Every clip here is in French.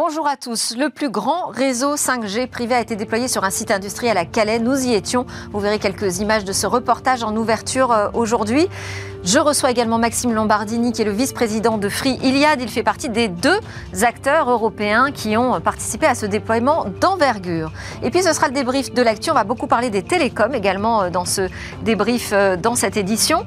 Bonjour à tous. Le plus grand réseau 5G privé a été déployé sur un site industriel à Calais. Nous y étions. Vous verrez quelques images de ce reportage en ouverture euh, aujourd'hui. Je reçois également Maxime Lombardini, qui est le vice-président de Free Iliad. Il fait partie des deux acteurs européens qui ont participé à ce déploiement d'envergure. Et puis ce sera le débrief de l'actu. On va beaucoup parler des télécoms également euh, dans ce débrief, euh, dans cette édition.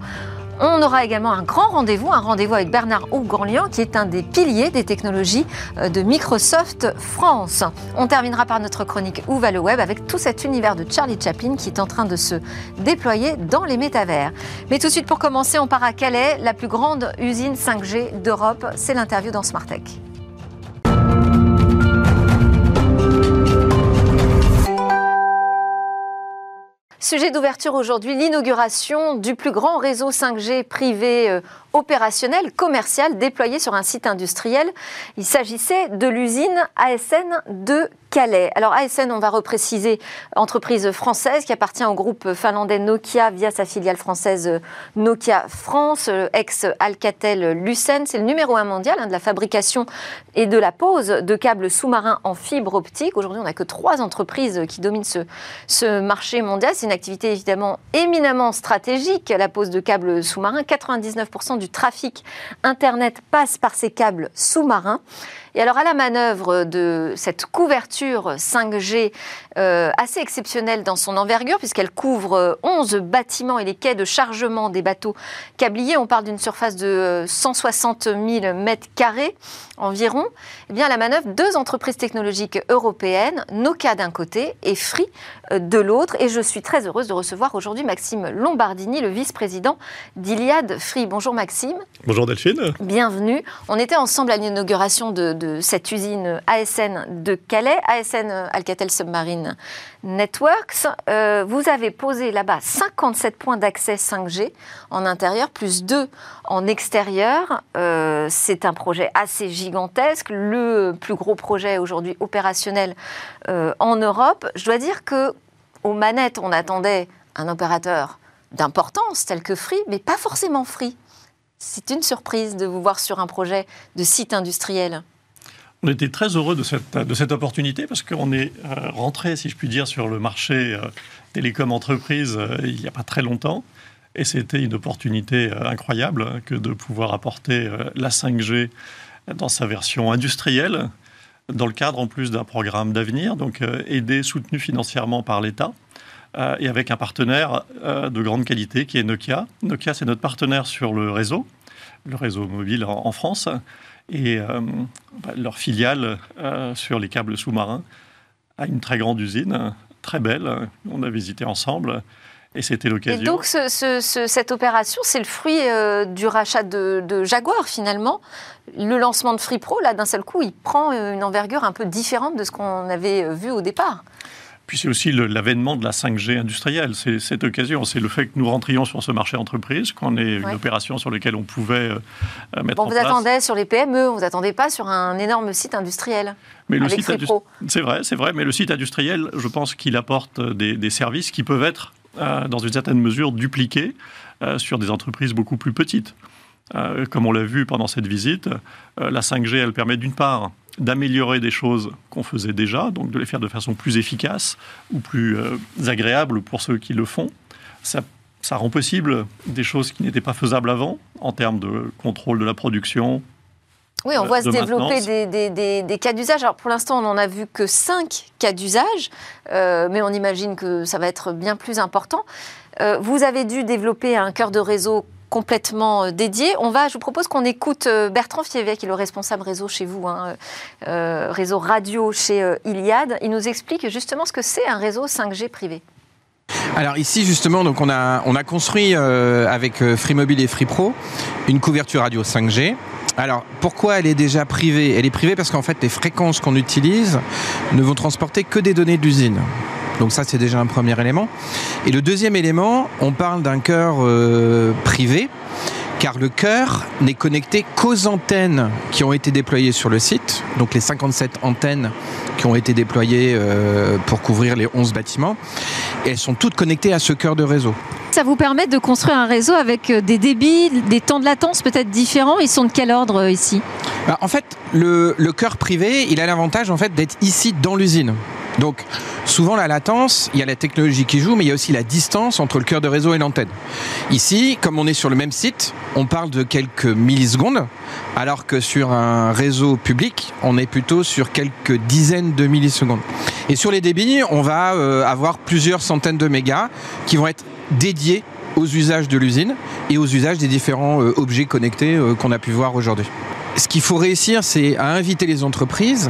On aura également un grand rendez-vous, un rendez-vous avec Bernard Ougrandlian, qui est un des piliers des technologies euh, de Microsoft France. On terminera par notre chronique Où va le web avec tout cet univers de Charlie Chaplin qui est en train de se déployer dans les métavers. Mais tout de suite, pour commencer, on part à Calais, la plus grande usine 5G d'Europe. C'est l'interview dans Smart Tech. Sujet d'ouverture aujourd'hui, l'inauguration du plus grand réseau 5G privé euh, opérationnel, commercial, déployé sur un site industriel. Il s'agissait de l'usine ASN de Calais. Alors ASN, on va repréciser, entreprise française qui appartient au groupe finlandais Nokia via sa filiale française Nokia France, ex-Alcatel Lucent. C'est le numéro un mondial hein, de la fabrication et de la pose de câbles sous-marins en fibre optique. Aujourd'hui, on n'a que trois entreprises qui dominent ce, ce marché mondial. C'est une activité évidemment éminemment stratégique, la pose de câbles sous-marins. 99% du trafic Internet passe par ces câbles sous-marins. Et alors à la manœuvre de cette couverture 5G euh, assez exceptionnelle dans son envergure, puisqu'elle couvre 11 bâtiments et les quais de chargement des bateaux câbliers, on parle d'une surface de 160 000 mètres carrés environ, eh bien à la manœuvre, deux entreprises technologiques européennes, Nokia d'un côté et Free euh, de l'autre. Et je suis très heureuse de recevoir aujourd'hui Maxime Lombardini, le vice-président d'Iliad Free. Bonjour Maxime. Bonjour Delphine. Bienvenue. On était ensemble à l'inauguration de, de cette usine ASN de Calais, ASN Alcatel Submarine Networks. Euh, vous avez posé là-bas 57 points d'accès 5G en intérieur, plus 2 en extérieur. Euh, c'est un projet assez gigantesque, le plus gros projet aujourd'hui opérationnel euh, en Europe. Je dois dire que aux manettes, on attendait un opérateur d'importance tel que Free, mais pas forcément Free. C'est une surprise de vous voir sur un projet de site industriel. On était très heureux de cette, de cette opportunité parce qu'on est euh, rentré, si je puis dire, sur le marché euh, télécom entreprise euh, il n'y a pas très longtemps. Et c'était une opportunité incroyable que de pouvoir apporter la 5G dans sa version industrielle, dans le cadre en plus d'un programme d'avenir, donc aidé, soutenu financièrement par l'État. et avec un partenaire de grande qualité qui est Nokia. Nokia, c'est notre partenaire sur le réseau, le réseau mobile en France et euh, bah, leur filiale euh, sur les câbles sous-marins a une très grande usine, très belle. On a visité ensemble. Et c'était l'occasion. Et donc, cette opération, c'est le fruit euh, du rachat de, de, Jaguar, finalement. Le lancement de Free Pro, là, d'un seul coup, il prend une envergure un peu différente de ce qu'on avait vu au départ. Puis c'est aussi l'avènement de la 5G industrielle. C'est cette occasion, c'est le fait que nous rentrions sur ce marché entreprise, qu'on ait une opération sur laquelle on pouvait euh, euh, mettre bon, en vous attendez sur les PME, vous attendez pas sur un énorme site industriel. Mais le site c'est vrai, c'est vrai, mais le site industriel, je pense qu'il apporte des, services qui peuvent être, euh, dans une certaine mesure, dupliqués sur des entreprises beaucoup plus petites. comme on l'a vu pendant cette visite, la 5G, elle permet d'une part d'améliorer des choses qu'on faisait déjà, donc de les faire de façon plus efficace ou plus euh, agréable pour ceux qui le font. Ça rend possible des choses qui n'étaient pas faisables avant, en termes de contrôle de la production, oui, on euh, voit se développer des, des, cas d'usage. Alors pour l'instant, on n'en a vu que 5 cas d'usage, euh, mais on imagine que ça va être bien plus important. vous avez dû développer un cœur de réseau complètement euh, dédié. On va, je vous propose qu'on écoute euh, Bertrand Fievet, qui est le responsable réseau chez vous, hein, euh, réseau radio chez Iliad. Il nous explique justement ce que c'est un réseau 5G privé. Alors ici justement, donc on a on a construit avec Free Mobile et Free Pro une couverture radio 5G. Alors pourquoi elle est déjà privée? Elle est privée parce qu'en fait les fréquences qu'on utilise ne vont transporter que des données d'usine. Donc ça, c'est déjà un premier élément. Et le deuxième élément, on parle d'un cœur euh, privé car le cœur n'est connecté qu'aux antennes qui ont été déployées sur le site, donc les 57 antennes qui ont été déployées euh, pour couvrir les 11 bâtiments, et elles sont toutes connectées à ce cœur de réseau. Ça vous permet de construire un réseau avec euh, des débits, des temps de latence peut-être différents. Ils sont de quel ordre ici? Bah, en fait, le, le cœur privé, il a l'avantage en fait d'être ici dans l'usine. Donc, souvent la latence, il y a la technologie qui joue, mais il y a aussi la distance entre le cœur de réseau et l'antenne. Ici, comme on est sur le même site, on parle de quelques millisecondes, alors que sur un réseau public, on est plutôt sur quelques dizaines de millisecondes. Et sur les débits, on va euh, avoir plusieurs centaines de mégas qui vont être dédiés aux usages de l'usine et aux usages des différents euh, objets connectés euh, qu'on a pu voir aujourd'hui. Ce qu'il faut réussir, c'est à inviter les entreprises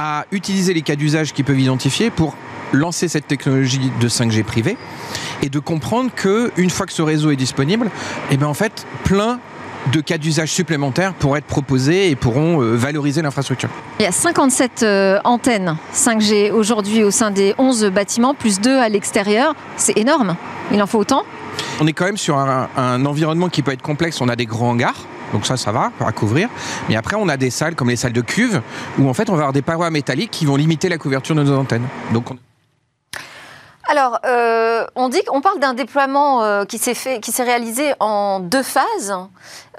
à utiliser les cas d'usage qu'ils peuvent identifier pour lancer cette technologie de 5G privée et de comprendre que une fois que ce réseau est disponible, eh ben en fait, plein de cas d'usage supplémentaires pourront être proposés et pourront euh, valoriser l'infrastructure. Il y a 57 euh, antennes 5G aujourd'hui au sein des 11 bâtiments, plus 2 à l'extérieur. C'est énorme. Il en faut autant? On est quand même sur un, un environnement qui peut être complexe. On a des grands hangars. Donc ça, ça va à couvrir. Mais après, on a des salles comme les salles de cuve où en fait, on va avoir des parois métalliques qui vont limiter la couverture de nos antennes. Donc on... Alors, euh, on dit qu'on parle d'un déploiement euh, qui s'est fait, qui s'est réalisé en deux phases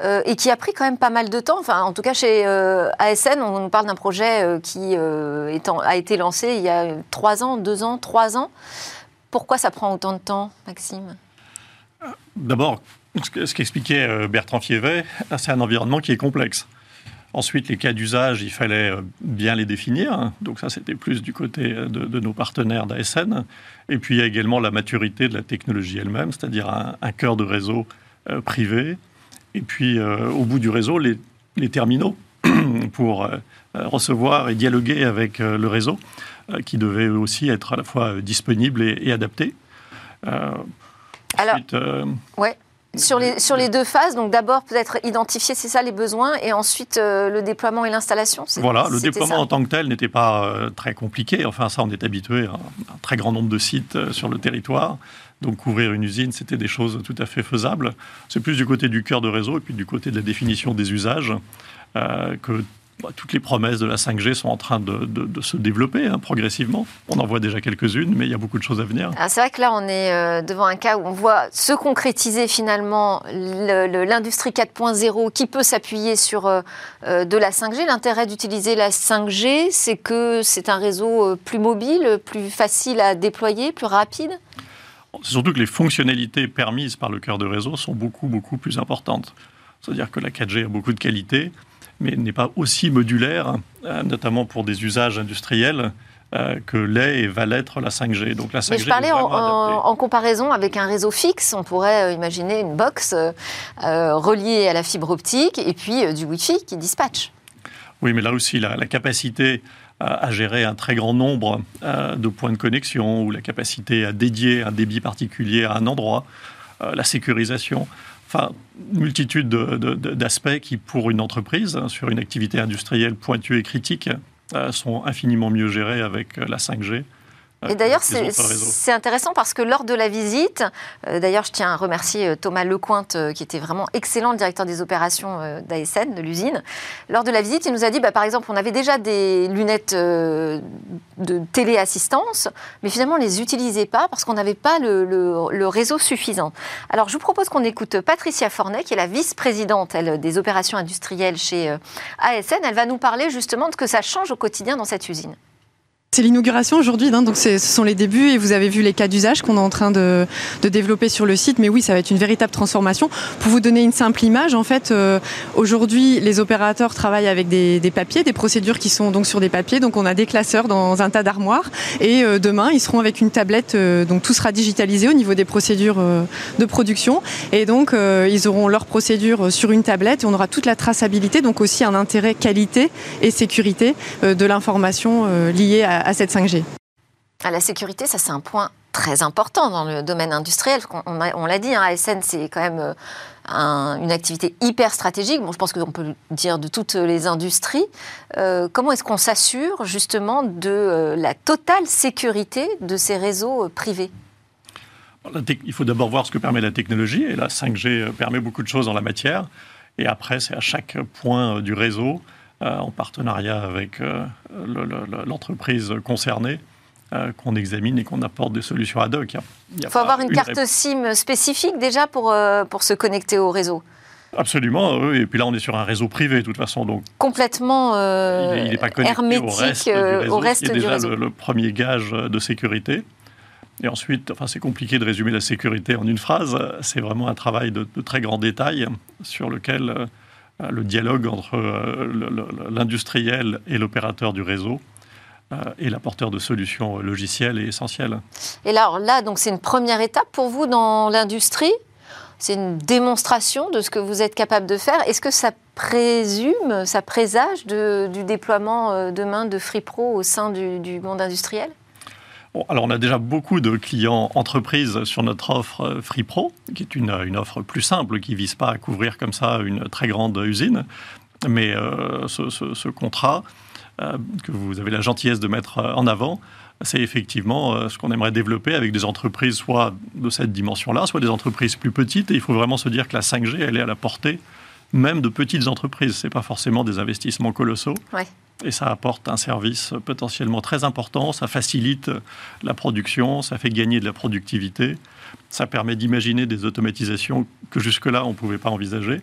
euh, et qui a pris quand même pas mal de temps. Enfin, en tout cas, chez euh, ASN, on nous parle d'un projet euh, qui euh, est en- a été lancé il y a trois ans, deux ans, trois ans. Pourquoi ça prend autant de temps, Maxime? D'abord, ce que- ce qu'expliquait euh, Bertrand Fievet, c'est un environnement qui est complexe. Ensuite, les cas d'usage, il fallait euh, bien les définir. Donc ça, c'était plus du côté euh, de, de nos partenaires d'ASN. Et puis, il y a également la maturité de la technologie elle-même, c'est-à-dire un, un cœur de réseau euh, privé. Et puis, euh, au bout du réseau, les, les terminaux pour euh, recevoir et dialoguer avec le réseau, qui devaient eux aussi être à la fois disponibles et, et adaptés. Euh, Alors, ensuite, ouais. Sur les, sur les deux phases, donc d'abord peut-être identifier, c'est ça les besoins, et ensuite euh, le déploiement et l'installation. Voilà, le déploiement ça en tant que tel n'était pas euh, très compliqué. Enfin, ça, on est habitué à un très grand nombre de sites euh, sur le territoire. Donc, couvrir une usine, c'était des choses tout à fait faisables. C'est plus du côté du cœur de réseau et puis du côté de la définition des usages que bah, toutes les promesses de la 5G sont en train de, de- de se développer hein, progressivement. On en voit déjà quelques-unes, mais il y a beaucoup de choses à venir. Ah, c'est vrai que là, on est euh, devant un cas où on voit se concrétiser finalement le- le- l'industrie 4.0 qui peut s'appuyer sur euh, euh, de la 5G. L'intérêt d'utiliser la 5G, c'est que c'est un réseau plus mobile, plus facile à déployer, plus rapide. C'est surtout que les fonctionnalités permises par le cœur de réseau sont beaucoup, beaucoup plus importantes. C'est-à-dire que la 4G a beaucoup de qualités, mais n'est pas aussi modulaire, euh, notamment pour des usages industriels, euh, que l'est et va l'être la 5G. Donc la 5G Mais je parlais en, comparaison avec un réseau fixe. On pourrait euh, imaginer une box euh, reliée à la fibre optique et puis euh, du Wi-Fi qui dispatche. Oui, mais là aussi, la, la capacité à, gérer un très grand nombre euh, de points de connexion ou la capacité à dédier un débit particulier à un endroit, la sécurisation, enfin, une multitude de- de- de- d'aspects qui, pour une entreprise, hein, sur une activité industrielle pointue et critique, euh, sont infiniment mieux gérés avec euh, la 5G. Euh, Et d'ailleurs, c'est intéressant parce que lors de la visite, euh, d'ailleurs, je tiens à remercier euh, Thomas Lecointe, euh, qui était vraiment excellent, le directeur des opérations euh, d'ASN, de l'usine. Lors de la visite, il nous a dit, bah, par exemple, on avait déjà des lunettes de téléassistance, mais finalement, on ne les utilisait pas parce qu'on n'avait pas le, le- le réseau suffisant. Alors, je vous propose qu'on écoute Patricia Fornet, qui est la vice-présidente des opérations industrielles chez ASN. Elle va nous parler justement de ce que ça change au quotidien dans cette usine. C'est l'inauguration aujourd'hui, hein, donc ce sont les débuts et vous avez vu les cas d'usage qu'on est en train de, développer sur le site. Mais oui, ça va être une véritable transformation. Pour vous donner une simple image, en fait, euh, aujourd'hui, les opérateurs travaillent avec des, papiers, des procédures qui sont donc sur des papiers. Donc on a des classeurs dans un tas d'armoires et euh, demain, ils seront avec une tablette. euh, donc tout sera digitalisé au niveau des procédures de production et donc ils auront leurs procédures sur une tablette et on aura toute la traçabilité, donc aussi un intérêt qualité et sécurité de l'information liée à, à cette 5G. À la sécurité, ça c'est un point très important dans le domaine industriel. On, a- on l'a dit, hein, ASN c'est quand même euh, un- une activité hyper stratégique. Bon, je pense qu'on peut le dire de toutes les industries. Euh, comment est-ce qu'on s'assure justement de euh, la totale sécurité de ces réseaux privés? Il faut d'abord voir ce que permet la technologie, et la 5G euh, permet beaucoup de choses en la matière. Et après, c'est à chaque point du réseau, euh, en partenariat avec euh, le- le- le- l'entreprise concernée, euh, qu'on examine et qu'on apporte des solutions ad hoc. Il il Il faut pas avoir une carte. SIM spécifique déjà pour, euh, pour se connecter au réseau. Absolument, oui. Et puis là, on est sur un réseau privé, de toute façon. Donc Complètement euh, il n'est pas connecté hermétique au reste, du euh, réseau, au reste qui est du déjà réseau. le, le premier gage de sécurité. Et ensuite, enfin, c'est compliqué de résumer la sécurité en une phrase. C'est vraiment un travail de, de très grand détail sur lequel euh, le dialogue entre euh, l'industriel et l'opérateur du réseau euh, et l'apporteur de solutions logicielles est essentiel. Et là, alors là, donc c'est une première étape pour vous dans l'industrie? C'est une démonstration de ce que vous êtes capable de faire? Est-ce que ça présume, ça présage du déploiement euh, demain de FreePro au sein du monde industriel? Alors on a déjà beaucoup de clients entreprises sur notre offre euh, Free Pro, qui est une, offre plus simple, qui vise pas à couvrir comme ça une très grande usine. Mais euh, ce, contrat euh, que vous avez la gentillesse de mettre en avant, c'est effectivement ce qu'on aimerait développer avec des entreprises soit de cette dimension-là, soit des entreprises plus petites. Et il faut vraiment se dire que la 5G, elle est à la portée même de petites entreprises. Ce n'est pas forcément des investissements colossaux. Ouais. Et ça apporte un service potentiellement très important, ça facilite la production, ça fait gagner de la productivité, ça permet d'imaginer des automatisations que jusque-là on ne pouvait pas envisager.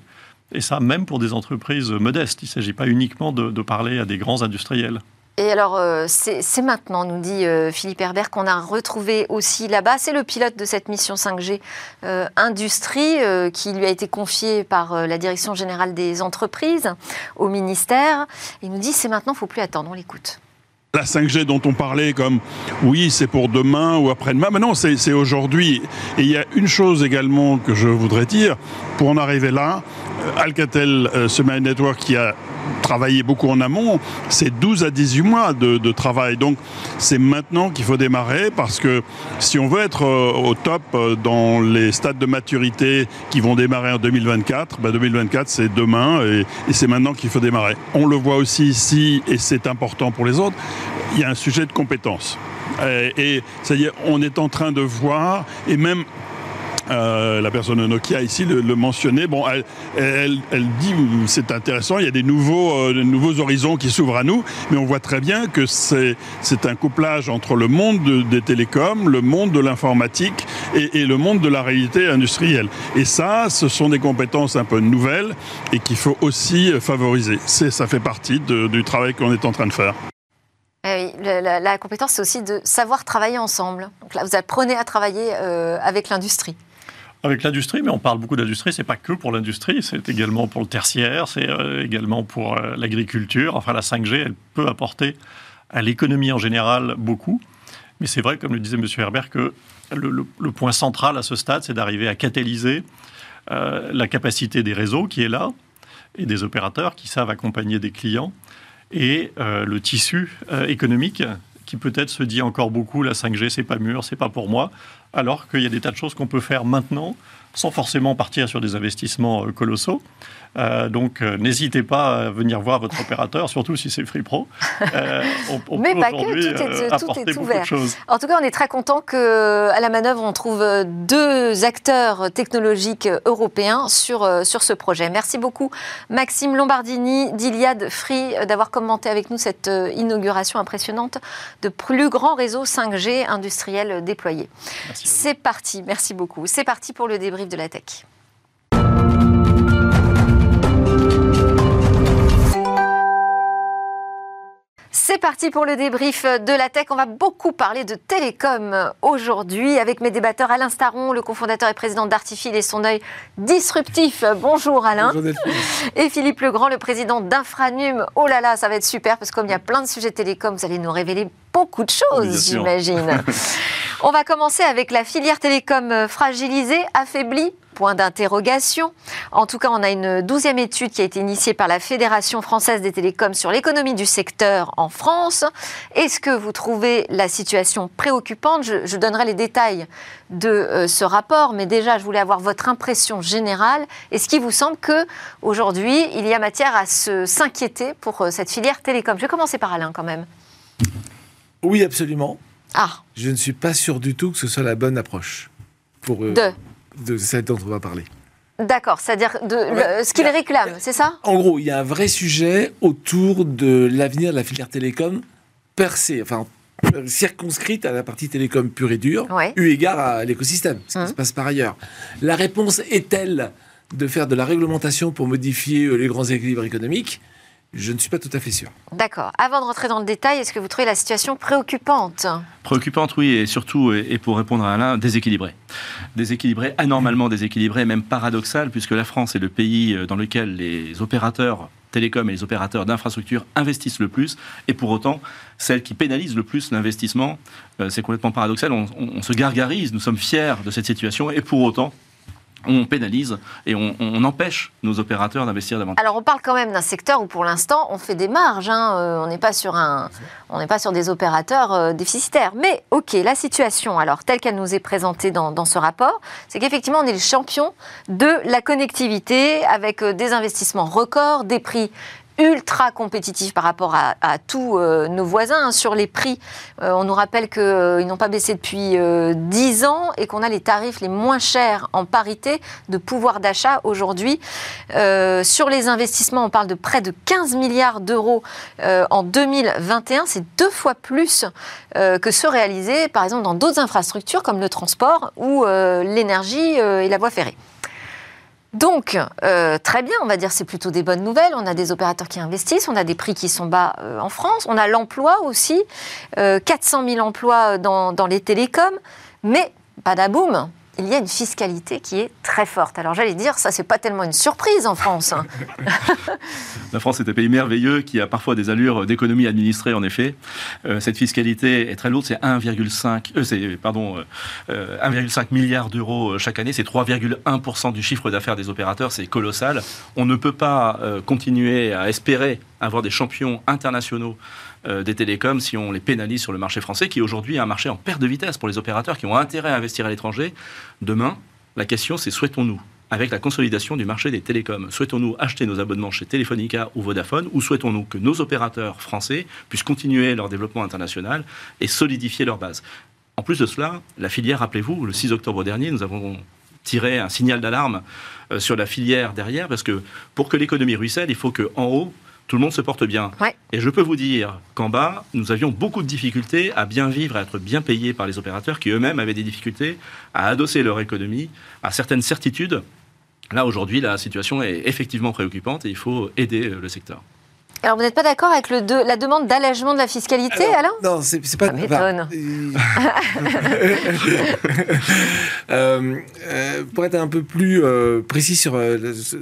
Et ça, même pour des entreprises modestes. Il ne s'agit pas uniquement de, de parler à des grands industriels. Et alors, euh, c'est maintenant, nous dit euh, Philippe Herbert, qu'on a retrouvé aussi là-bas. C'est le pilote de cette mission 5G euh, Industrie qui lui a été confié par la Direction générale des entreprises au ministère. Il nous dit c'est maintenant, il ne faut plus attendre. On l'écoute. La 5G dont on parlait comme oui, c'est pour demain ou après-demain, mais non, c'est aujourd'hui. Et il y a une chose également que je voudrais dire, pour en arriver là, Alcatel euh, Semi Network qui a travaillé beaucoup en amont, c'est 12 à 18 mois de, travail. Donc c'est maintenant qu'il faut démarrer parce que si on veut être euh, au top euh, dans les stades de maturité qui vont démarrer en 2024, ben 2024 c'est demain et, c'est maintenant qu'il faut démarrer. On le voit aussi ici et c'est important pour les autres, il y a un sujet de compétence. Et, et c'est-à-dire on est en train de voir et même euh, la personne de Nokia ici le, mentionnait. Bon, elle, elle, elle dit c'est intéressant, il y a des nouveaux, euh, de nouveaux horizons qui s'ouvrent à nous, mais on voit très bien que c'est un couplage entre le monde de- des télécoms, le monde de l'informatique et, le monde de la réalité industrielle. Et ça, ce sont des compétences un peu nouvelles et qu'il faut aussi favoriser. Ça fait partie du travail qu'on est en train de faire. Eh oui, la, compétence, c'est aussi de savoir travailler ensemble. Donc là, vous apprenez à travailler euh, avec l'industrie. Avec l'industrie, mais on parle beaucoup d'industrie, c'est pas que pour l'industrie, c'est également pour le tertiaire, c'est euh, également pour euh, l'agriculture. Enfin, la 5G, elle peut apporter à l'économie en général beaucoup. Mais c'est vrai, comme le disait M. Herbert, que le, point central à ce stade, c'est d'arriver à catalyser euh, la capacité des réseaux qui est là et des opérateurs qui savent accompagner des clients et le tissu économique qui peut-être se dit encore beaucoup la 5G c'est pas mûr, c'est pas pour moi, alors qu'il y a des tas de choses qu'on peut faire maintenant sans forcément partir sur des investissements euh, colossaux. Euh, donc euh, n'hésitez pas à venir voir votre opérateur, surtout si c'est Free Pro. Euh, on, on Mais peut pas que, tout est- tout ouvert. En tout cas, on est très content qu'à la manœuvre, on trouve deux acteurs technologiques européens sur, sur ce projet. Merci beaucoup, Maxime Lombardini d'Iliade Free, d'avoir commenté avec nous cette inauguration impressionnante de plus grands réseaux 5G industriels déployés. Merci. C'est parti, merci beaucoup. C'est parti pour le débrief de la tech. C'est parti pour le débrief de la tech. On va beaucoup parler de télécom aujourd'hui avec mes débatteurs Alain Staron, le cofondateur et président d'Artifil et son œil disruptif. Bonjour Alain. Bonjour. Et Philippe Legrand, le président d'Infranum. Oh là là, ça va être super parce que comme il y a plein de sujets télécom, vous allez nous révéler beaucoup de choses, j'imagine. On va commencer avec la filière télécom fragilisée, affaiblie. Point d'interrogation. En tout cas, on a une douzième étude qui a été initiée par la Fédération française des télécoms sur l'économie du secteur en France. Est-ce que vous trouvez la situation préoccupante? Je, je donnerai les détails de euh, ce rapport, mais déjà, je voulais avoir votre impression générale. Est-ce qu'il vous semble que aujourd'hui, il y a matière à se s'inquiéter pour euh, cette filière télécom? Je vais commencer par Alain quand même. Oui, absolument. Ah, Je ne suis pas sûr du tout que ce soit la bonne approche pour euh, de. De celle dont on va parler. D'accord, c'est-à-dire de, Ouais. le- ce qu'il réclame, c'est ça? En gros, il y a un vrai sujet autour de l'avenir de la filière télécom percée, enfin circonscrite à la partie télécom pure et dure, Ouais. eu égard à l'écosystème, ce qui Mhm. se passe par ailleurs. La réponse est-elle de faire de la réglementation pour modifier euh, les grands équilibres économiques, je ne suis pas tout à fait sûr. D'accord. Avant de rentrer dans le détail, est-ce que vous trouvez la situation préoccupante? Préoccupante, oui, et surtout, et pour répondre à Alain, déséquilibrée. Déséquilibrée, anormalement déséquilibrée, même paradoxale, puisque la France est le pays euh, dans lequel les opérateurs télécoms et les opérateurs d'infrastructures investissent le plus, et pour autant, celle qui pénalise le plus l'investissement, euh, c'est complètement paradoxal, on, on se gargarise, nous sommes fiers de cette situation, et pour autant, on pénalise et on, empêche nos opérateurs d'investir davantage. Alors on parle quand même d'un secteur où pour l'instant on fait des marges, hein. euh, on n'est pas sur des opérateurs euh, déficitaires. Mais ok, la situation alors telle qu'elle nous est présentée dans, ce rapport, c'est qu'effectivement on est les champions de la connectivité avec euh, des investissements records, des prix ultra compétitif par rapport à, tous euh, nos voisins. Hein, sur les prix, euh, on nous rappelle qu'ils euh, n'ont pas baissé depuis 10 ans et qu'on a les tarifs les moins chers en parité de pouvoir d'achat aujourd'hui. sur les investissements, on parle de près de 15 milliards d'euros en 2021. C'est deux fois plus que ceux réalisés, par exemple, dans d'autres infrastructures comme le transport ou l'énergie et la voie ferrée. Donc, euh, très bien, on va dire c'est plutôt des bonnes nouvelles. On a des opérateurs qui investissent, on a des prix qui sont bas euh, en France, on a l'emploi aussi, 400 euh, 000 emplois dans, dans les télécoms, mais badaboum, il y a une fiscalité qui est très forte. Alors j'allais dire, ça c'est pas tellement une surprise en France. Hein. La France est un pays merveilleux qui a parfois des allures d'économie administrée en effet. Euh, cette fiscalité est très lourde, c'est 1,5 euh, pardon 1,5 euh, milliard d'euros chaque année, c'est 3,1% du chiffre d'affaires des opérateurs, c'est colossal. On ne peut pas continuer à espérer avoir des champions internationaux euh, des télécoms si on les pénalise sur le marché français, qui aujourd'hui est un marché en perte de vitesse pour les opérateurs qui ont intérêt à investir à l'étranger. Demain, la question c'est souhaitons-nous avec la consolidation du marché des télécoms. Souhaitons-nous acheter nos abonnements chez Telefonica ou Vodafone ou souhaitons-nous que nos opérateurs français puissent continuer leur développement international et solidifier leur base? En plus de cela, la filière, rappelez-vous, le 6 octobre dernier, nous avons tiré un signal d'alarme euh, sur la filière derrière parce que pour que l'économie ruisselle, il faut qu'en haut, tout le monde se porte bien. Et je peux vous dire qu'en bas, nous avions beaucoup de difficultés à bien vivre, à être bien payés par les opérateurs qui eux-mêmes avaient des difficultés à adosser leur économie à certaines certitudes. Là, aujourd'hui, la situation est effectivement préoccupante et il faut aider euh, le secteur. Alors, vous n'êtes pas d'accord avec le la demande d'allègement de la fiscalité, Alain? Non, c'est pas... Ça m'étonne. Euh, euh, pour être un peu plus précis sur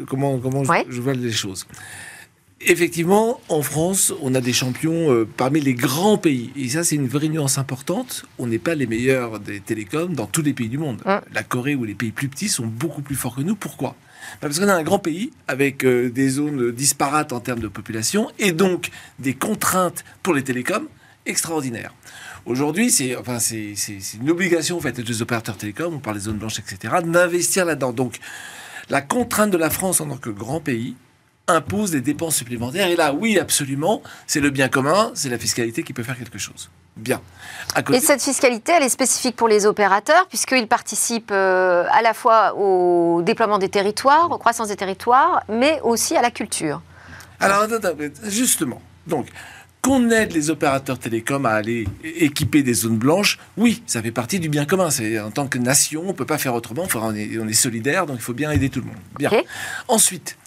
comment, comment je vois les choses effectivement, en France, on a des champions euh, parmi les grands pays. Et ça, c'est une vraie nuance importante. On n'est pas les meilleurs des télécoms dans tous les pays du monde. La Corée ou les pays plus petits sont beaucoup plus forts que nous. Pourquoi? Bah, Parce qu'on a un grand pays avec euh, des zones disparates en termes de population et donc des contraintes pour les télécoms extraordinaires. Aujourd'hui, c'est enfin, c'est une obligation faite aux opérateurs télécoms, on parle des zones blanches, etc., d'investir là-dedans. Donc, la contrainte de la France en tant que grand pays, impose des dépenses supplémentaires. Et là, oui, absolument, c'est le bien commun, c'est la fiscalité qui peut faire quelque chose. Bien. Et cette fiscalité, elle est spécifique pour les opérateurs, puisqu'ils participent euh, à la fois au déploiement des territoires, aux croissance des territoires, mais aussi à la culture. Alors, justement, donc, qu'on aide les opérateurs télécoms à aller équiper des zones blanches, oui, ça fait partie du bien commun. C'est en tant que nation, on ne peut pas faire autrement. on, est, on est solidaire, donc il faut bien aider tout le monde. Bien. Ensuite,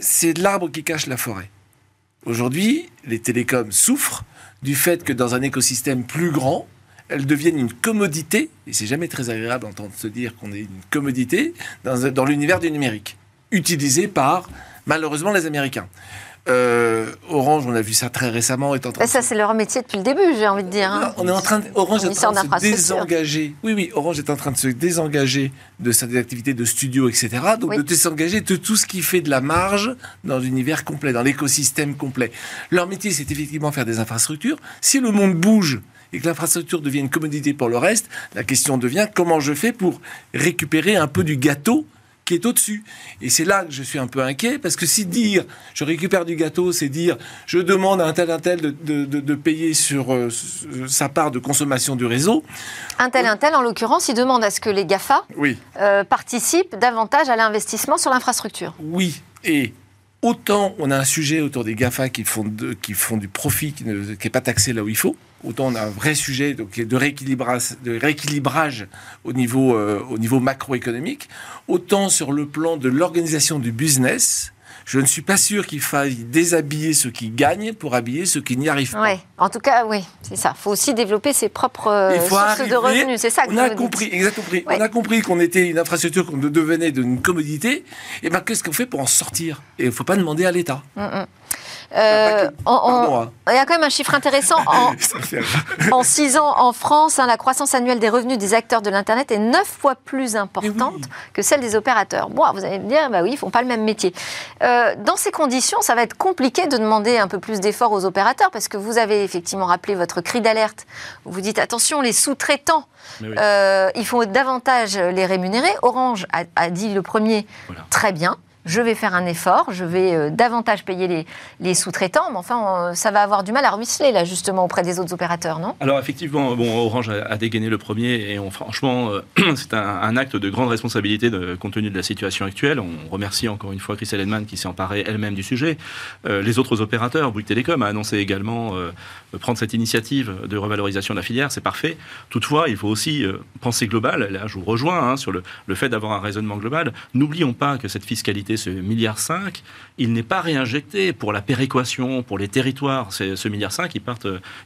c'est l'arbre qui cache la forêt. Aujourd'hui, les télécoms souffrent du fait que dans un écosystème plus grand, elles deviennent une commodité, et c'est jamais très agréable d'entendre se dire qu'on est une commodité, dans, l'univers du numérique, utilisé par malheureusement les Américains. Euh, Orange, on a vu ça très récemment, est en train. Bah, ça, c'est leur métier depuis le début, j'ai envie de dire. Hein. on est en train, Orange est en train de se désengager. Oui, oui, Orange est en train de se désengager de ses activités de studio, etc. Donc de désengager de tout ce qui fait de la marge dans l'univers complet, dans l'écosystème complet. Leur métier, c'est effectivement faire des infrastructures. Si le monde bouge et que l'infrastructure devient une commodité pour le reste, la question devient comment je fais pour récupérer un peu du gâteau qui est au-dessus. Et c'est là que je suis un peu inquiet, parce que si dire je récupère du gâteau, c'est dire je demande à un tel, un tel de, de, payer sur euh, sa part de consommation du réseau. Un tel, un tel, en l'occurrence, il demande à ce que les GAFA oui. Euh, participent davantage à l'investissement sur l'infrastructure. Oui, et autant on a un sujet autour des GAFA qui font, qui font du profit qui n'est pas taxé là où il faut, autant on a un vrai sujet donc, de, rééquilibrage, de rééquilibrage au niveau, euh, au niveau macroéconomique, autant sur le plan de l'organisation du business, je ne suis pas sûr qu'il faille déshabiller ceux qui gagnent pour habiller ceux qui n'y arrivent pas. Ouais. En tout cas, oui, c'est ça. Il faut aussi développer ses propres euh, sources de revenus. C'est ça que on a compris, exactement. On a compris qu'on était une infrastructure, qu'on devenait d'une commodité. Et ben, qu'est-ce qu'on fait pour en sortir? Et il ne faut pas demander à l'État. Mm, mm. Euh, hein. Il y a quand même un chiffre intéressant. En, 6 ans en France, hein, la croissance annuelle des revenus des acteurs de l'Internet est 9 fois plus importante que celle des opérateurs. Bon, vous allez me dire, bah oui, ils font pas le même métier. Euh, dans ces conditions, ça va être compliqué de demander un peu plus d'efforts aux opérateurs parce que vous avez effectivement rappelé votre cri d'alerte. Vous dites, attention, les sous-traitants, euh, il faut davantage les rémunérer. Orange a, dit le premier, très bien je vais faire un effort, je vais euh, davantage payer les, sous-traitants, mais enfin, ça va avoir du mal à ruisseler, là, justement, auprès des autres opérateurs, non? Alors, effectivement, bon, Orange a, dégainé le premier, et franchement, euh, c'est un, acte de grande responsabilité de, compte tenu de la situation actuelle. On remercie encore une fois Chris Edman qui s'est emparée elle-même du sujet. Euh, les autres opérateurs, Bouygues Télécom a annoncé également prendre cette initiative de revalorisation de la filière, c'est parfait. Toutefois, il faut aussi penser global, là, je vous rejoins hein, sur le fait d'avoir un raisonnement global. N'oublions pas que cette fiscalité ce milliard 5, il n'est pas réinjecté pour la péréquation, pour les territoires. Ce milliard 5, il part,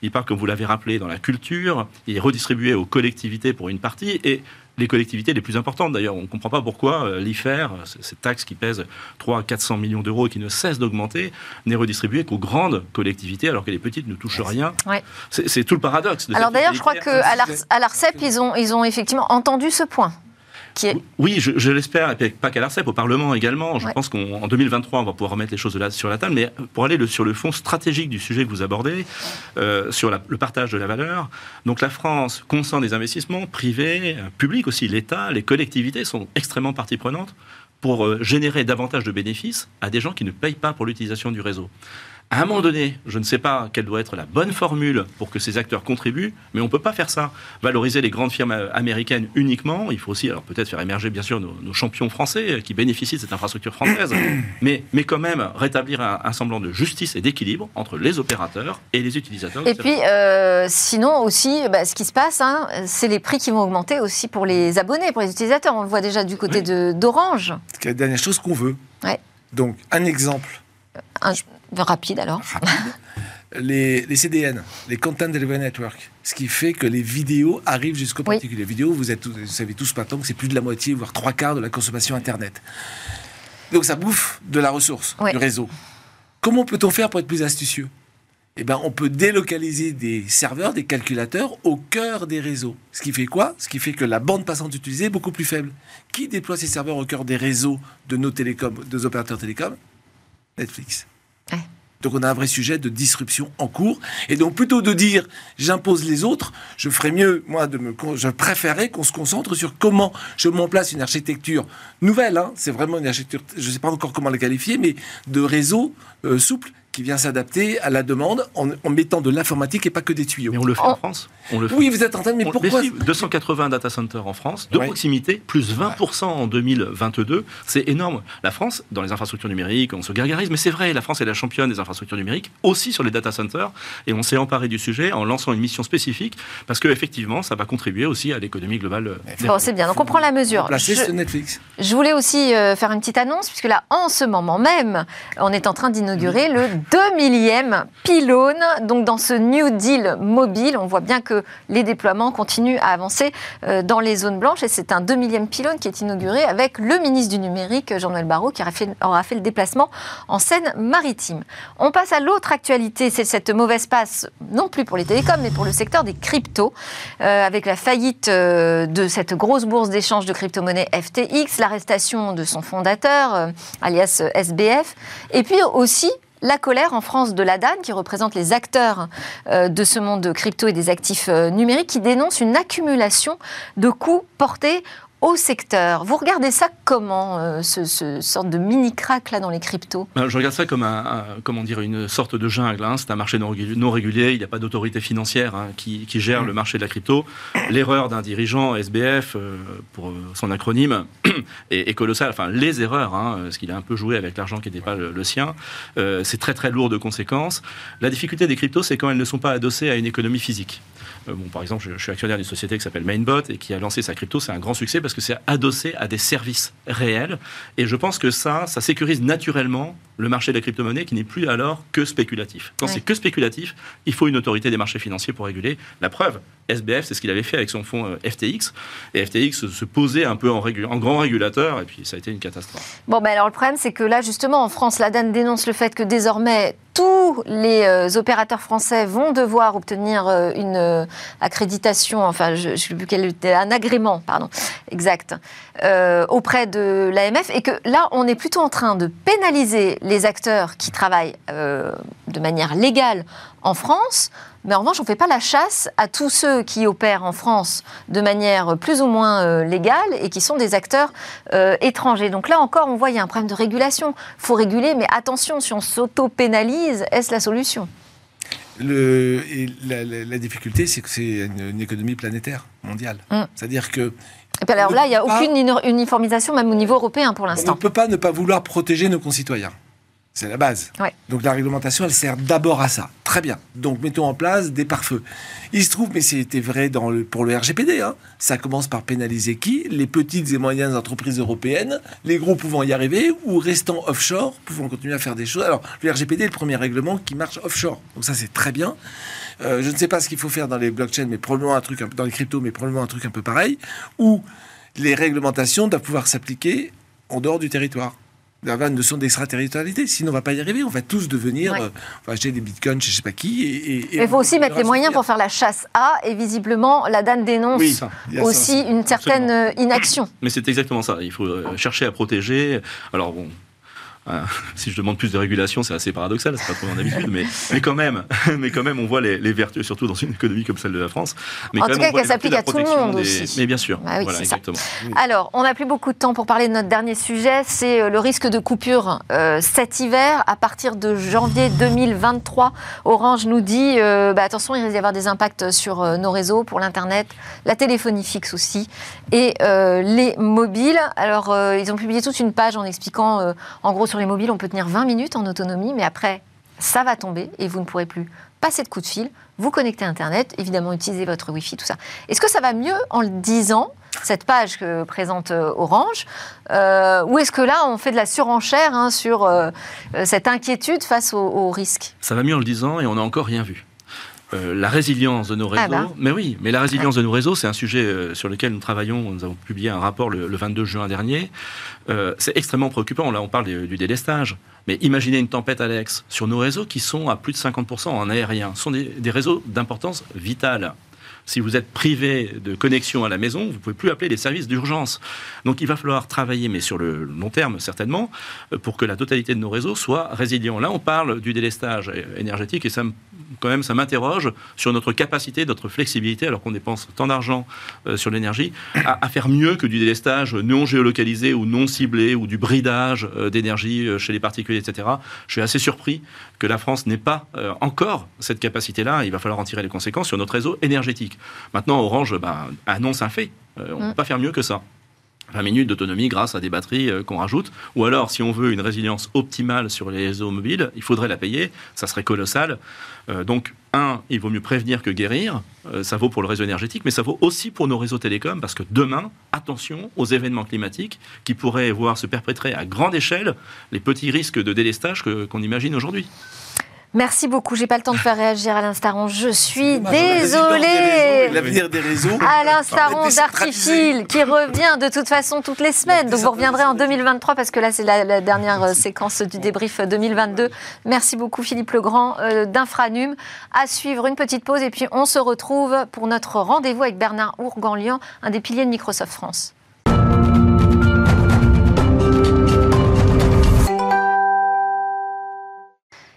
il part, comme vous l'avez rappelé, dans la culture, il est redistribué aux collectivités pour une partie, et les collectivités les plus importantes. D'ailleurs, on ne comprend pas pourquoi euh, l'IFER, cette taxe qui pèse 300 à 400 millions d'euros et qui ne cesse d'augmenter, n'est redistribuée qu'aux grandes collectivités, alors que les petites ne touchent rien. C'est tout le paradoxe. alors d'ailleurs, je crois qu'à l'ARCEP, ils ont, ils ont effectivement entendu ce point. Oui, je, l'espère, et pas qu'à l'ARCEP, au Parlement également. Je pense qu'en 2023, on va pouvoir remettre les choses là, sur la table. Mais pour aller sur le fond stratégique du sujet que vous abordez, euh, sur le partage de la valeur, donc la France consent des investissements privés, euh, publics aussi, l'État, les collectivités sont extrêmement partie prenante pour euh, générer davantage de bénéfices à des gens qui ne payent pas pour l'utilisation du réseau. À un moment donné, je ne sais pas quelle doit être la bonne formule pour que ces acteurs contribuent, mais on ne peut pas faire ça. Valoriser les grandes firmes américaines uniquement, il faut aussi, alors peut-être faire émerger bien sûr nos, champions français qui bénéficient de cette infrastructure française, mais, mais quand même rétablir un, semblant de justice et d'équilibre entre les opérateurs et les utilisateurs. Et puis, euh, sinon aussi, bah, ce qui se passe, hein, c'est les prix qui vont augmenter aussi pour les abonnés, pour les utilisateurs. On le voit déjà du côté d'Orange. C'est la dernière chose qu'on veut. Donc, un exemple. Un, Rapide alors. Les, CDN, les Content Delivery Network, ce qui fait que les vidéos arrivent jusqu'au particulier. Les vidéos, vous, êtes, vous savez tous maintenant que c'est plus de la moitié, voire trois quarts de la consommation Internet. Donc ça bouffe de la ressource, du réseau. Comment peut-on faire pour être plus astucieux? Eh ben, on peut délocaliser des serveurs, des calculateurs au cœur des réseaux. Ce qui fait quoi? Ce qui fait que la bande passante utilisée est beaucoup plus faible. Qui déploie ces serveurs au cœur des réseaux de nos télécoms, de opérateurs télécoms? Netflix. Donc on a un vrai sujet de disruption en cours. Et donc plutôt de dire j'impose les autres, je ferais mieux, moi, de me, je préférerais qu'on se concentre sur comment je mets en place une architecture nouvelle. Hein. C'est vraiment une architecture, je ne sais pas encore comment la qualifier, mais de réseau euh, souple qui vient s'adapter à la demande en, mettant de l'informatique et pas que des tuyaux. Mais on le fait en France on le fait. Oui, vous êtes en train de... Mais pourquoi 280 data centers en France, de proximité, plus 20% en 2022. C'est énorme. La France, dans les infrastructures numériques, on se gargarise, mais c'est vrai, la France est la championne des infrastructures numériques, aussi sur les data centers, et on s'est emparé du sujet en lançant une mission spécifique, parce qu'effectivement, ça va contribuer aussi à l'économie globale. Bon, c'est bien, donc on prend la mesure. Je, Netflix. je voulais aussi euh, faire une petite annonce, puisque là, en ce moment même, on est en train d'inaugurer le 2 millième pylône. Donc dans ce New Deal mobile, on voit bien que les déploiements continuent à avancer euh, dans les zones blanches et c'est un 2 millième pylône qui est inauguré avec le ministre du numérique, Jean-Noël Barrot, qui aura fait, aura fait le déplacement en Seine-Maritime. On passe à l'autre actualité, c'est cette mauvaise passe, non plus pour les télécoms, mais pour le secteur des cryptos, euh, avec la faillite euh, de cette grosse bourse d'échange de crypto-monnaies FTX, l'arrestation de son fondateur, alias SBF, et puis aussi la colère en France de la DAN, qui représente les acteurs euh, de ce monde de crypto et des actifs euh, numériques, qui dénonce une accumulation de coûts portés au secteur. Vous regardez ça comment, euh, ce, ce, sorte de mini-crack là dans les cryptos? Ben, Je regarde ça comme un, comment dire, une sorte de jungle. Hein. C'est un marché non régulier, il n'y a pas d'autorité financière hein, qui, gère le marché de la crypto. L'erreur d'un dirigeant SBF, euh, pour euh, son acronyme, est, colossale. Enfin, les erreurs, hein, parce qu'il a un peu joué avec l'argent qui n'était pas le, sien, c'est très très lourd de conséquences. La difficulté des cryptos, c'est quand elles ne sont pas adossées à une économie physique. Bon, par exemple, je, je suis actionnaire d'une société qui s'appelle Mainbot et qui a lancé sa crypto. C'est un grand succès parce que c'est adossé à des services réels. Et je pense que ça, ça sécurise naturellement le marché de la crypto-monnaie qui n'est plus alors que spéculatif. Quand c'est que spéculatif, il faut une autorité des marchés financiers pour réguler. La preuve, SBF, c'est ce qu'il avait fait avec son fonds euh, FTX. Et FTX se posait un peu en, en, grand régulateur, et puis ça a été une catastrophe. Bon, ben alors le problème, c'est que là, justement, en France, la DAN dénonce le fait que désormais, tous les euh, opérateurs français vont devoir obtenir euh, une accréditation, enfin, je ne sais plus quel était, un agrément, pardon, exact, auprès de l'AMF, et que là, on est plutôt en train de pénaliser les acteurs qui travaillent de manière légale en France mais en revanche, on ne fait pas la chasse à tous ceux qui opèrent en France de manière plus ou moins euh, légale et qui sont des acteurs euh, étrangers. Donc là encore, on voit qu'il y a un problème de régulation. Il faut réguler, mais attention, si on s'auto-pénalise, est-ce la solution? Le, la, difficulté, c'est que c'est une, économie planétaire, mondiale. Mm. C'est-à-dire que et alors là, il n'y a aucune uniformisation, même au niveau européen pour l'instant. On ne peut pas ne pas vouloir protéger nos concitoyens. C'est la base. Donc la réglementation, elle sert d'abord à ça. Très bien. Donc mettons en place des pare-feux. Il se trouve, mais c'était vrai dans le, pour le RGPD, hein, ça commence par pénaliser qui? Les petites et moyennes entreprises européennes, les gros pouvant y arriver ou restant offshore, pouvant continuer à faire des choses. Alors le RGPD est le premier règlement qui marche offshore. Donc ça c'est très bien. Euh, je ne sais pas ce qu'il faut faire dans les blockchains, mais probablement un truc dans les cryptos, mais probablement un truc un peu pareil, où les réglementations doivent pouvoir s'appliquer en dehors du territoire d'avoir une notion d'extraterritorialité. Sinon, on ne va pas y arriver. On va tous devenir. Euh, on va acheter des bitcoins je ne sais pas qui. Et, il faut aussi mettre les moyens pour faire la chasse à. Et visiblement, la DAN dénonce aussi une certaine euh, inaction. Mais c'est exactement ça. Il faut euh, chercher à protéger. Alors, bon, si je demande plus de régulation, c'est assez paradoxal, c'est pas trop mon habitude, mais, mais quand même, mais quand même, on voit les, vertus, surtout dans une économie comme celle de la France. Mais en tout cas, qu'elle s'applique à tout le monde aussi. Mais bien sûr, bah voilà, exactement. Alors, on n'a plus beaucoup de temps pour parler de notre dernier sujet, c'est euh, le risque de coupure euh, cet hiver. À partir de janvier 2023, Orange nous dit, bah, attention, il risque d'y avoir des impacts sur nos réseaux, pour l'Internet, la téléphonie fixe aussi, et les mobiles. Alors, ils ont publié toute une page en expliquant, en gros, sur les mobiles, on peut tenir 20 minutes en autonomie, mais après, ça va tomber et vous ne pourrez plus passer de coup de fil, vous connecter à Internet, évidemment utiliser votre Wi-Fi, tout ça. Est-ce que ça va mieux en le disant, cette page que présente euh, Orange, euh, ou est-ce que là, on fait de la surenchère hein, sur euh, cette inquiétude face aux risques Ça va mieux en le disant et on n'a encore rien vu. Euh, la résilience de nos ah réseaux. Bah. Mais oui, mais la résilience de nos réseaux, c'est un sujet euh, sur lequel nous travaillons. Nous avons publié un rapport le, 22 juin dernier. Euh, c'est extrêmement préoccupant. Là, on parle du, délestage. Mais imaginez une tempête, Alex, sur nos réseaux qui sont à plus de 50% en aérien. Ce sont des réseaux d'importance vitale. Si vous êtes privé de connexion à la maison, vous ne pouvez plus appeler les services d'urgence. Donc il va falloir travailler, mais sur le long terme certainement, euh, pour que la totalité de nos réseaux soit résilient. Là, on parle du délestage énergétique et ça, quand même, ça m'interroge sur notre capacité, notre flexibilité, alors qu'on dépense tant d'argent euh, sur l'énergie, à, faire mieux que du délestage non géolocalisé ou non ciblé ou du bridage euh, d'énergie chez les particuliers, etc. Je suis assez surpris que la France n'ait pas encore cette capacité-là. Il va falloir en tirer les conséquences sur notre réseau énergétique. Maintenant, Orange bah, annonce un fait. Euh, on ne mm. peut pas faire mieux que ça. 20 minutes d'autonomie grâce à des batteries euh, qu'on rajoute. Ou alors, si on veut une résilience optimale sur les réseaux mobiles, il faudrait la payer. Ça serait colossal. Euh, donc, un, il vaut mieux prévenir que guérir. ça vaut pour le réseau énergétique, mais ça vaut aussi pour nos réseaux télécoms, parce que demain, attention aux événements climatiques qui pourraient voir se perpétrer à grande échelle les petits risques de délestage qu'on imagine aujourd'hui. Merci beaucoup. J'ai pas le temps de faire réagir à l'instant. Je suis désolée. L'avenir des réseaux. À l'instant d'Artifil qui revient de toute façon toutes les semaines. Donc vous reviendrez en 2023 parce que là c'est la, dernière euh, séquence du débrief 2022. Merci beaucoup Philippe Legrand euh, d'Infranum. À suivre une petite pause et puis on se retrouve pour notre rendez-vous avec Bernard Ourganlian, un des piliers de Microsoft France.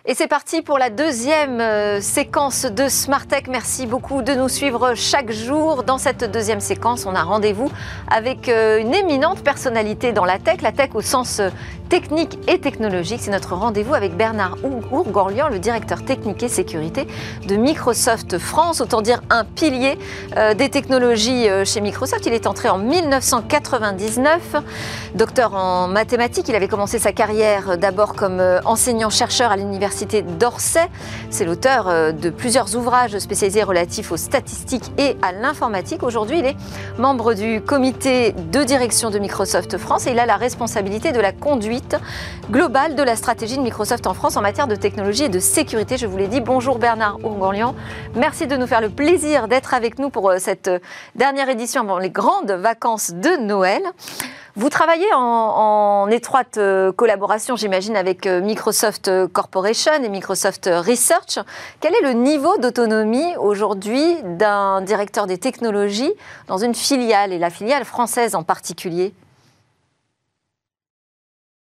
Et c'est parti pour la deuxième euh, séquence de Smart Tech. Merci beaucoup de nous suivre chaque jour. Dans cette deuxième séquence, on a rendez-vous avec euh, une éminente personnalité dans la tech, la tech au sens euh, technique et technologique. C'est notre rendez-vous avec Bernard Ourgorlian, le directeur technique et sécurité de Microsoft France, autant dire un pilier des technologies chez Microsoft. Il est entré en 1999, docteur en mathématiques. Il avait commencé sa carrière d'abord comme enseignant-chercheur à l'université d'Orsay. C'est l'auteur euh, de plusieurs ouvrages spécialisés relatifs aux statistiques et à l'informatique. Aujourd'hui, il est membre du comité de direction de Microsoft France et il a la responsabilité de la conduite globale de la stratégie de Microsoft en France en matière de technologie et de sécurité. Je vous l'ai dit, bonjour Bernard Ourgorlian. Merci de nous faire le plaisir d'être avec nous pour euh, cette euh, dernière édition avant les grandes vacances de Noël. Vous travaillez en, étroite euh, collaboration, j'imagine, avec euh, Microsoft Corporation et Microsoft Research. Quel est le niveau d'autonomie aujourd'hui d'un directeur des technologies dans une filiale, et la filiale française en particulier?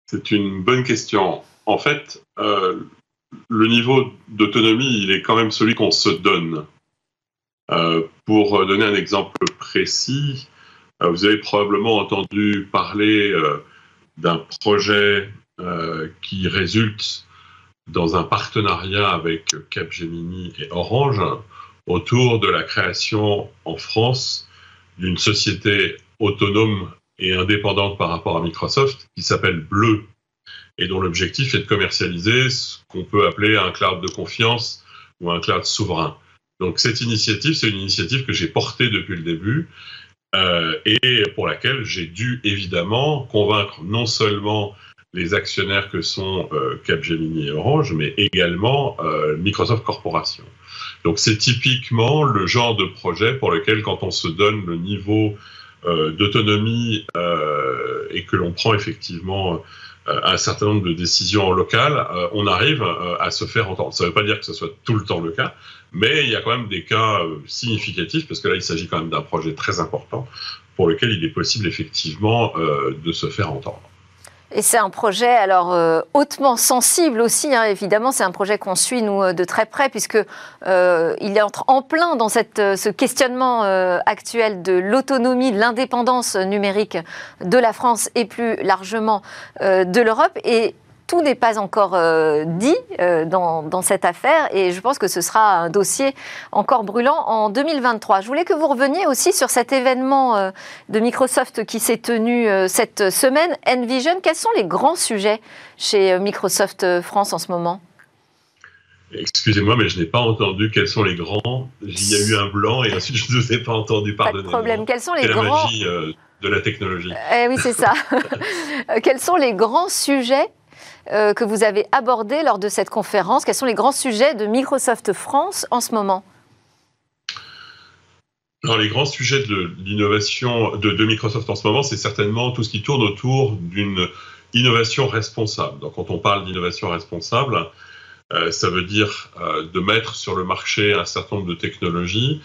C'est une bonne question. En fait, euh, le niveau d'autonomie, il est quand même celui qu'on se donne. pour donner un exemple précis, euh, vous avez probablement entendu parler euh, d'un projet euh, qui résulte dans un partenariat avec Capgemini et Orange autour de la création en France d'une société autonome et indépendante par rapport à Microsoft qui s'appelle Bleu et dont l'objectif est de commercialiser ce qu'on peut appeler un cloud de confiance ou un cloud souverain. Donc cette initiative, c'est une initiative que j'ai portée depuis le début euh, et pour laquelle j'ai dû évidemment convaincre non seulement les actionnaires que sont euh, Capgemini et Orange, mais également euh, Microsoft Corporation. Donc c'est typiquement le genre de projet pour lequel quand on se donne le niveau d'autonomie et que l'on prend effectivement un certain nombre de décisions locales, on arrive à se faire entendre. Ça ne veut pas dire que ce soit tout le temps le cas, mais il y a quand même des cas euh, significatifs, parce que là, il s'agit quand même d'un projet très important pour lequel il est possible effectivement euh, de se faire entendre. Et c'est un projet alors euh, hautement sensible aussi, hein, évidemment, c'est un projet qu'on suit nous de très près puisque il entre en plein dans ce questionnement actuel de l'autonomie, de l'indépendance numérique de la France et plus largement de l'Europe. Tout n'est pas encore euh, dit euh, dans, cette affaire et je pense que ce sera un dossier encore brûlant en 2023. Je voulais que vous reveniez aussi sur cet événement euh, de Microsoft qui s'est tenu cette semaine, Envision. Quels sont les grands sujets chez Microsoft France en ce moment? Excusez-moi, mais je n'ai pas entendu quels sont les grands. Il y a eu un blanc et ensuite je ne vous ai pas entendu. Pas de problème. Quels sont les grands la magie de la technologie. Eh oui, c'est ça. quels sont les grands sujets euh, que vous avez abordé lors de cette conférence Quels sont les grands sujets de Microsoft France en ce moment? Alors, les grands sujets de l'innovation de, Microsoft en ce moment, c'est certainement tout ce qui tourne autour d'une innovation responsable. Donc, quand on parle d'innovation responsable, euh, ça veut dire euh, de mettre sur le marché un certain nombre de technologies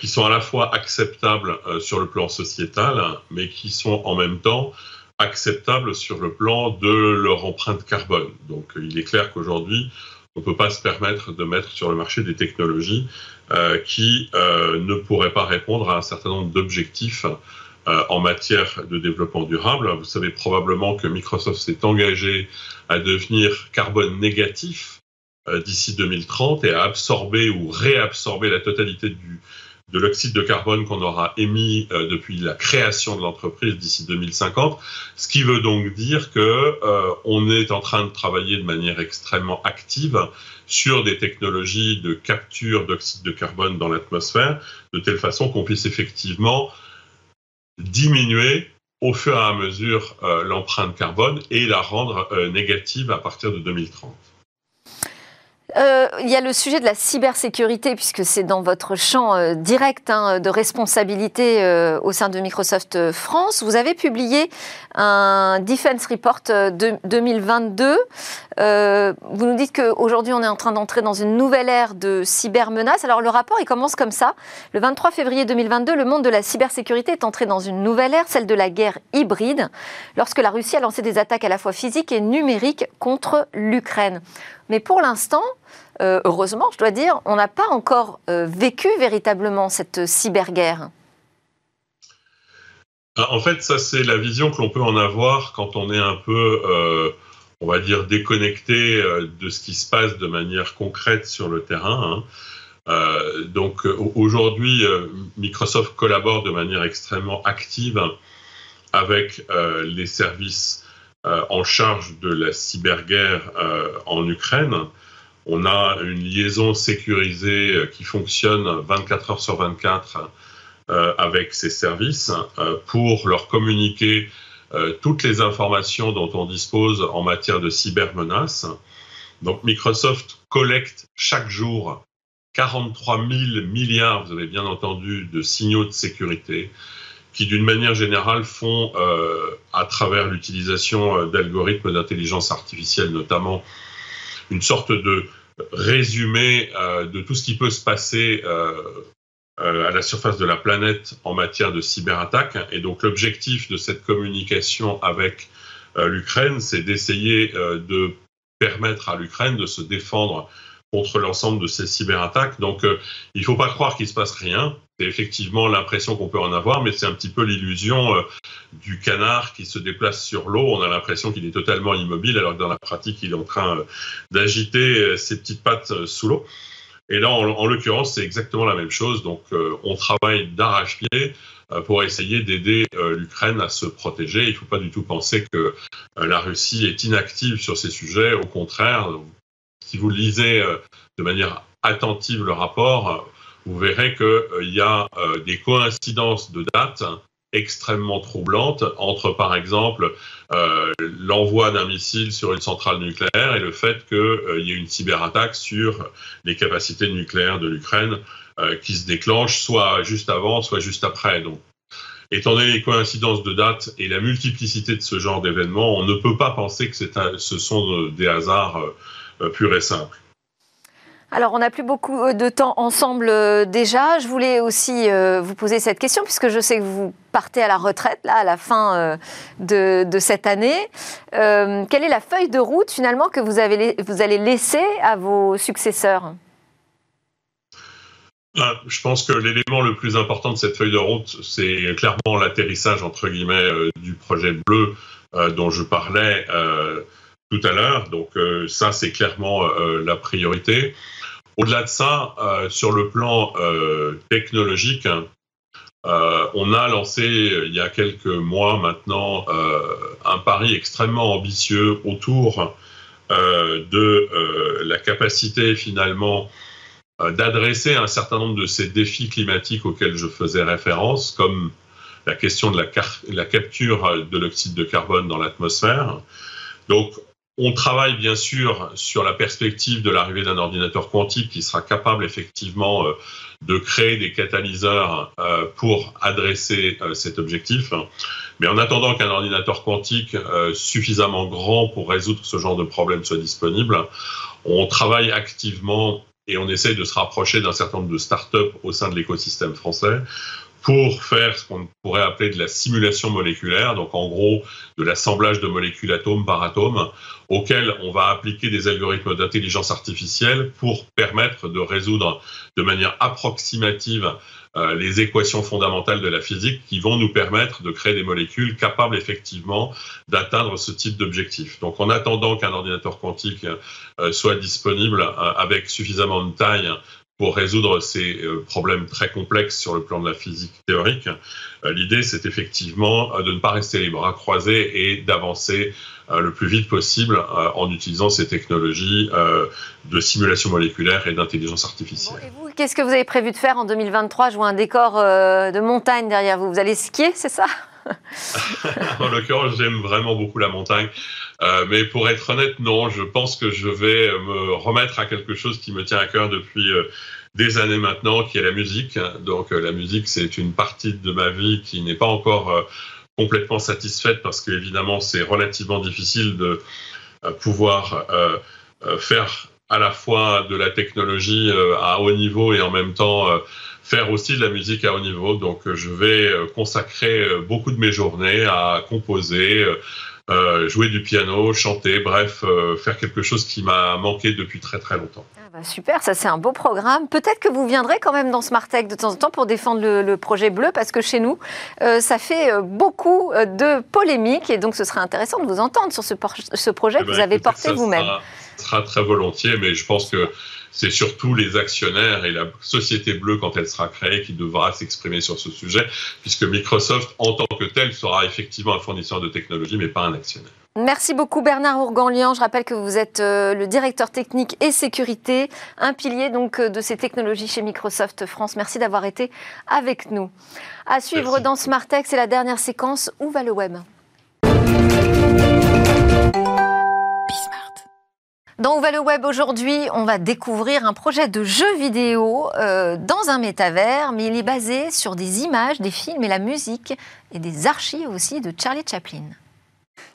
qui sont à la fois acceptables sur le plan sociétal, mais qui sont en même temps acceptables sur le plan de leur empreinte carbone. Donc il est clair qu'aujourd'hui, on ne peut pas se permettre de mettre sur le marché des technologies euh, qui euh, ne pourraient pas répondre à un certain nombre d'objectifs euh, en matière de développement durable. Vous savez probablement que Microsoft s'est engagé à devenir carbone négatif d'ici 2030 et à absorber ou réabsorber la totalité du, de l'oxyde de carbone qu'on aura émis euh, depuis la création de l'entreprise d'ici 2050, ce qui veut donc dire que euh, on est en train de travailler de manière extrêmement active sur des technologies de capture d'oxyde de carbone dans l'atmosphère, de telle façon qu'on puisse effectivement diminuer au fur et à mesure euh, l'empreinte carbone et la rendre négative à partir de 2030. Euh, il y a le sujet de la cybersécurité, puisque c'est dans votre champ euh, direct hein, de responsabilité euh, au sein de Microsoft France. Vous avez publié un Defense Report de 2022. vous nous dites qu'aujourd'hui, on est en train d'entrer dans une nouvelle ère de cybermenaces. Alors, le rapport, il commence comme ça. Le 23 février 2022, le monde de la cybersécurité est entré dans une nouvelle ère, celle de la guerre hybride, lorsque la Russie a lancé des attaques à la fois physiques et numériques contre l'Ukraine. Mais pour l'instant, euh, heureusement, je dois dire, on n'a pas encore euh, vécu véritablement cette cyberguerre. Ah, en fait, ça, c'est la vision que l'on peut en avoir quand on est un peu, euh, on va dire, déconnecté de ce qui se passe de manière concrète sur le terrain. Hein. donc aujourd'hui, Microsoft collabore de manière extrêmement active avec les services euh, en charge de la cyberguerre euh, en Ukraine. On a une liaison sécurisée euh, qui fonctionne 24 heures sur 24 avec ces services pour leur communiquer toutes les informations dont on dispose en matière de cybermenaces. Donc Microsoft collecte chaque jour 43 000 milliards, vous avez bien entendu, de signaux de sécurité qui d'une manière générale font, euh, à travers l'utilisation euh, d'algorithmes d'intelligence artificielle notamment, une sorte de résumé euh, de tout ce qui peut se passer à la surface de la planète en matière de cyberattaque. Et donc l'objectif de cette communication avec l'Ukraine, c'est d'essayer de permettre à l'Ukraine de se défendre contre l'ensemble de ces cyberattaques. Donc, il ne faut pas croire qu'il ne se passe rien. C'est effectivement l'impression qu'on peut en avoir, mais c'est un petit peu l'illusion euh, du canard qui se déplace sur l'eau. On a l'impression qu'il est totalement immobile, alors que dans la pratique, il est en train euh, d'agiter euh, ses petites pattes sous l'eau. Et là, en, l'occurrence, c'est exactement la même chose. Donc, on travaille d'arrache-pied pour essayer d'aider l'Ukraine à se protéger. Il ne faut pas du tout penser que la Russie est inactive sur ces sujets. Au contraire, si vous lisez de manière attentive le rapport, vous verrez qu'il euh, y a euh, des coïncidences de dates extrêmement troublantes entre, par exemple, euh, l'envoi d'un missile sur une centrale nucléaire et le fait qu'il y ait une cyberattaque sur les capacités nucléaires de l'Ukraine qui se déclenche soit juste avant, soit juste après. Donc, étant donné les coïncidences de dates et la multiplicité de ce genre d'événements, on ne peut pas penser que ce sont des hasards purs et simples. Alors, on n'a plus beaucoup euh, de temps ensemble euh, déjà. Je voulais aussi euh, vous poser cette question, puisque je sais que vous partez à la retraite, là, à la fin de, cette année. quelle est la feuille de route, finalement, que vous, allez laisser à vos successeurs? Je pense que l'élément le plus important de cette feuille de route, c'est clairement l'atterrissage, entre guillemets, du projet bleu dont je parlais tout à l'heure. Donc ça, c'est clairement la priorité. Au-delà de ça, euh, sur le plan euh, technologique, euh, on a lancé il y a quelques mois maintenant un pari extrêmement ambitieux autour de la capacité finalement d'adresser un certain nombre de ces défis climatiques auxquels je faisais référence, comme la question de la, la capture de l'oxyde de carbone dans l'atmosphère. On travaille bien sûr sur la perspective de l'arrivée d'un ordinateur quantique qui sera capable effectivement euh, de créer des catalyseurs euh, pour adresser euh, cet objectif. Mais en attendant qu'un ordinateur quantique suffisamment grand pour résoudre ce genre de problème soit disponible, on travaille activement et on essaye de se rapprocher d'un certain nombre de startups au sein de l'écosystème français pour faire ce qu'on pourrait appeler de la simulation moléculaire, donc en gros de l'assemblage de molécules atome par atome, auquel on va appliquer des algorithmes d'intelligence artificielle pour permettre de résoudre de manière approximative euh, les équations fondamentales de la physique qui vont nous permettre de créer des molécules capables effectivement d'atteindre ce type d'objectif. Donc en attendant qu'un ordinateur quantique euh, soit disponible euh, avec suffisamment de taille pour résoudre ces euh, problèmes très complexes sur le plan de la physique théorique. Euh, l'idée, c'est effectivement euh, de ne pas rester les bras croisés et d'avancer le plus vite possible en utilisant ces technologies de simulation moléculaire et d'intelligence artificielle. et vous, qu'est-ce que vous avez prévu de faire en 2023 Je vois un décor de montagne derrière vous. Vous allez skier, c'est ça? En l'occurrence, j'aime vraiment beaucoup la montagne. Euh, mais pour être honnête, non, je pense que je vais me remettre à quelque chose qui me tient à cœur depuis euh, des années maintenant, qui est la musique. Donc la musique, c'est une partie de ma vie qui n'est pas encore complètement satisfaite parce qu'évidemment, c'est relativement difficile de pouvoir faire à la fois de la technologie à haut niveau et en même temps faire aussi de la musique à haut niveau. Donc euh, je vais euh, consacrer euh, beaucoup de mes journées à composer, jouer du piano, chanter, bref, faire quelque chose qui m'a manqué depuis très très longtemps. Ah bah super, ça c'est un beau programme. Peut-être que vous viendrez quand même dans Tech de temps en temps pour défendre le, projet bleu, parce que chez nous, ça fait beaucoup de polémiques, et donc ce serait intéressant de vous entendre sur ce, ce projet eh que ben, vous avez porté vous-même. Ça sera très volontiers, mais je pense que c'est surtout les actionnaires et la société bleue, quand elle sera créée, qui devra s'exprimer sur ce sujet, puisque Microsoft, en tant que tel, sera effectivement un fournisseur de technologie, mais pas un actionnaire. Merci beaucoup Bernard Ourganlian. Je rappelle que vous êtes euh, le directeur technique et sécurité, un pilier donc euh, de ces technologies chez Microsoft France. Merci d'avoir été avec nous. À suivre dans Smartech, c'est la dernière séquence. Où va le web? Dans va le web aujourd'hui, on va découvrir un projet de jeu vidéo euh, dans un métavers, mais il est basé sur des images, des films et la musique et des archives aussi de Charlie Chaplin.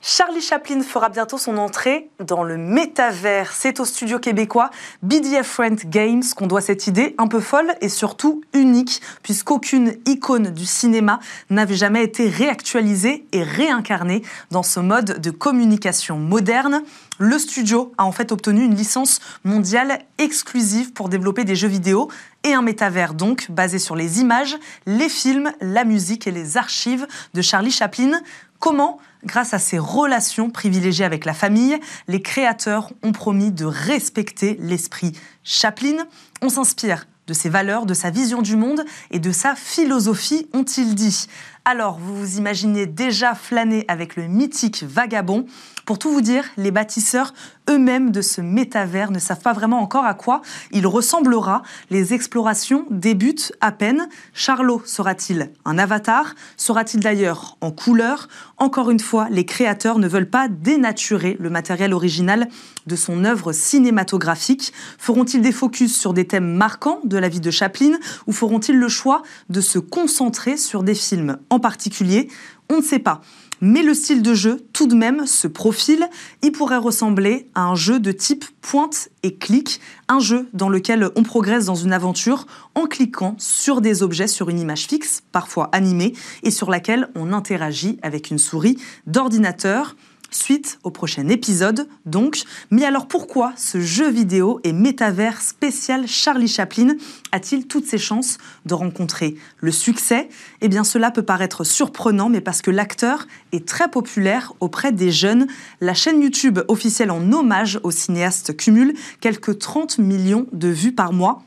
Charlie Chaplin fera bientôt son entrée dans le métavers. C'est au studio québécois BDF Friend Games qu'on doit cette idée un peu folle et surtout unique, puisqu'aucune icône du cinéma n'avait jamais été réactualisée et réincarnée dans ce mode de communication moderne. Le studio a en fait obtenu une licence mondiale exclusive pour développer des jeux vidéo et un métavers donc basé sur les images, les films, la musique et les archives de Charlie Chaplin. Comment Grâce à ses relations privilégiées avec la famille, les créateurs ont promis de respecter l'esprit Chaplin. On s'inspire de ses valeurs, de sa vision du monde et de sa philosophie, ont-ils dit. Alors, vous vous imaginez déjà flâner avec le mythique vagabond. Pour tout vous dire, les bâtisseurs eux-mêmes de ce métavers ne savent pas vraiment encore à quoi il ressemblera. Les explorations débutent à peine. Charlot sera-t-il un avatar? Sera-t-il d'ailleurs en couleur? Encore une fois, les créateurs ne veulent pas dénaturer le matériel original de son œuvre cinématographique. Feront-ils des focus sur des thèmes marquants de la vie de Chaplin ou feront-ils le choix de se concentrer sur des films en particulier? On ne sait pas. Mais le style de jeu, tout de même, se profile. Il pourrait ressembler à un jeu de type pointe et clic, un jeu dans lequel on progresse dans une aventure en cliquant sur des objets sur une image fixe, parfois animée, et sur laquelle on interagit avec une souris d'ordinateur. Suite au prochain épisode, donc. Mais alors pourquoi ce jeu vidéo et métavers spécial Charlie Chaplin a-t-il toutes ses chances de rencontrer le succès? Eh bien cela peut paraître surprenant, mais parce que l'acteur est très populaire auprès des jeunes. La chaîne YouTube officielle en hommage au cinéaste cumule quelques 30 millions de vues par mois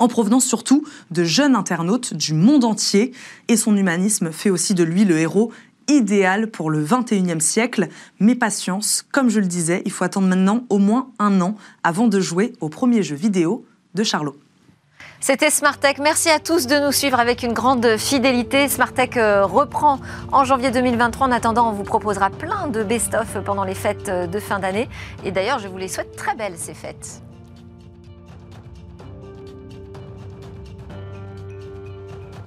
en provenance surtout de jeunes internautes du monde entier. Et son humanisme fait aussi de lui le héros idéal pour le 21e siècle. Mais patience, comme je le disais, il faut attendre maintenant au moins un an avant de jouer au premier jeu vidéo de Charlot. C'était Smartech. Merci à tous de nous suivre avec une grande fidélité. Smartech euh, reprend en janvier 2023. En attendant, on vous proposera plein de best-of pendant les fêtes euh, de fin d'année. Et d'ailleurs, je vous les souhaite très belles, ces fêtes.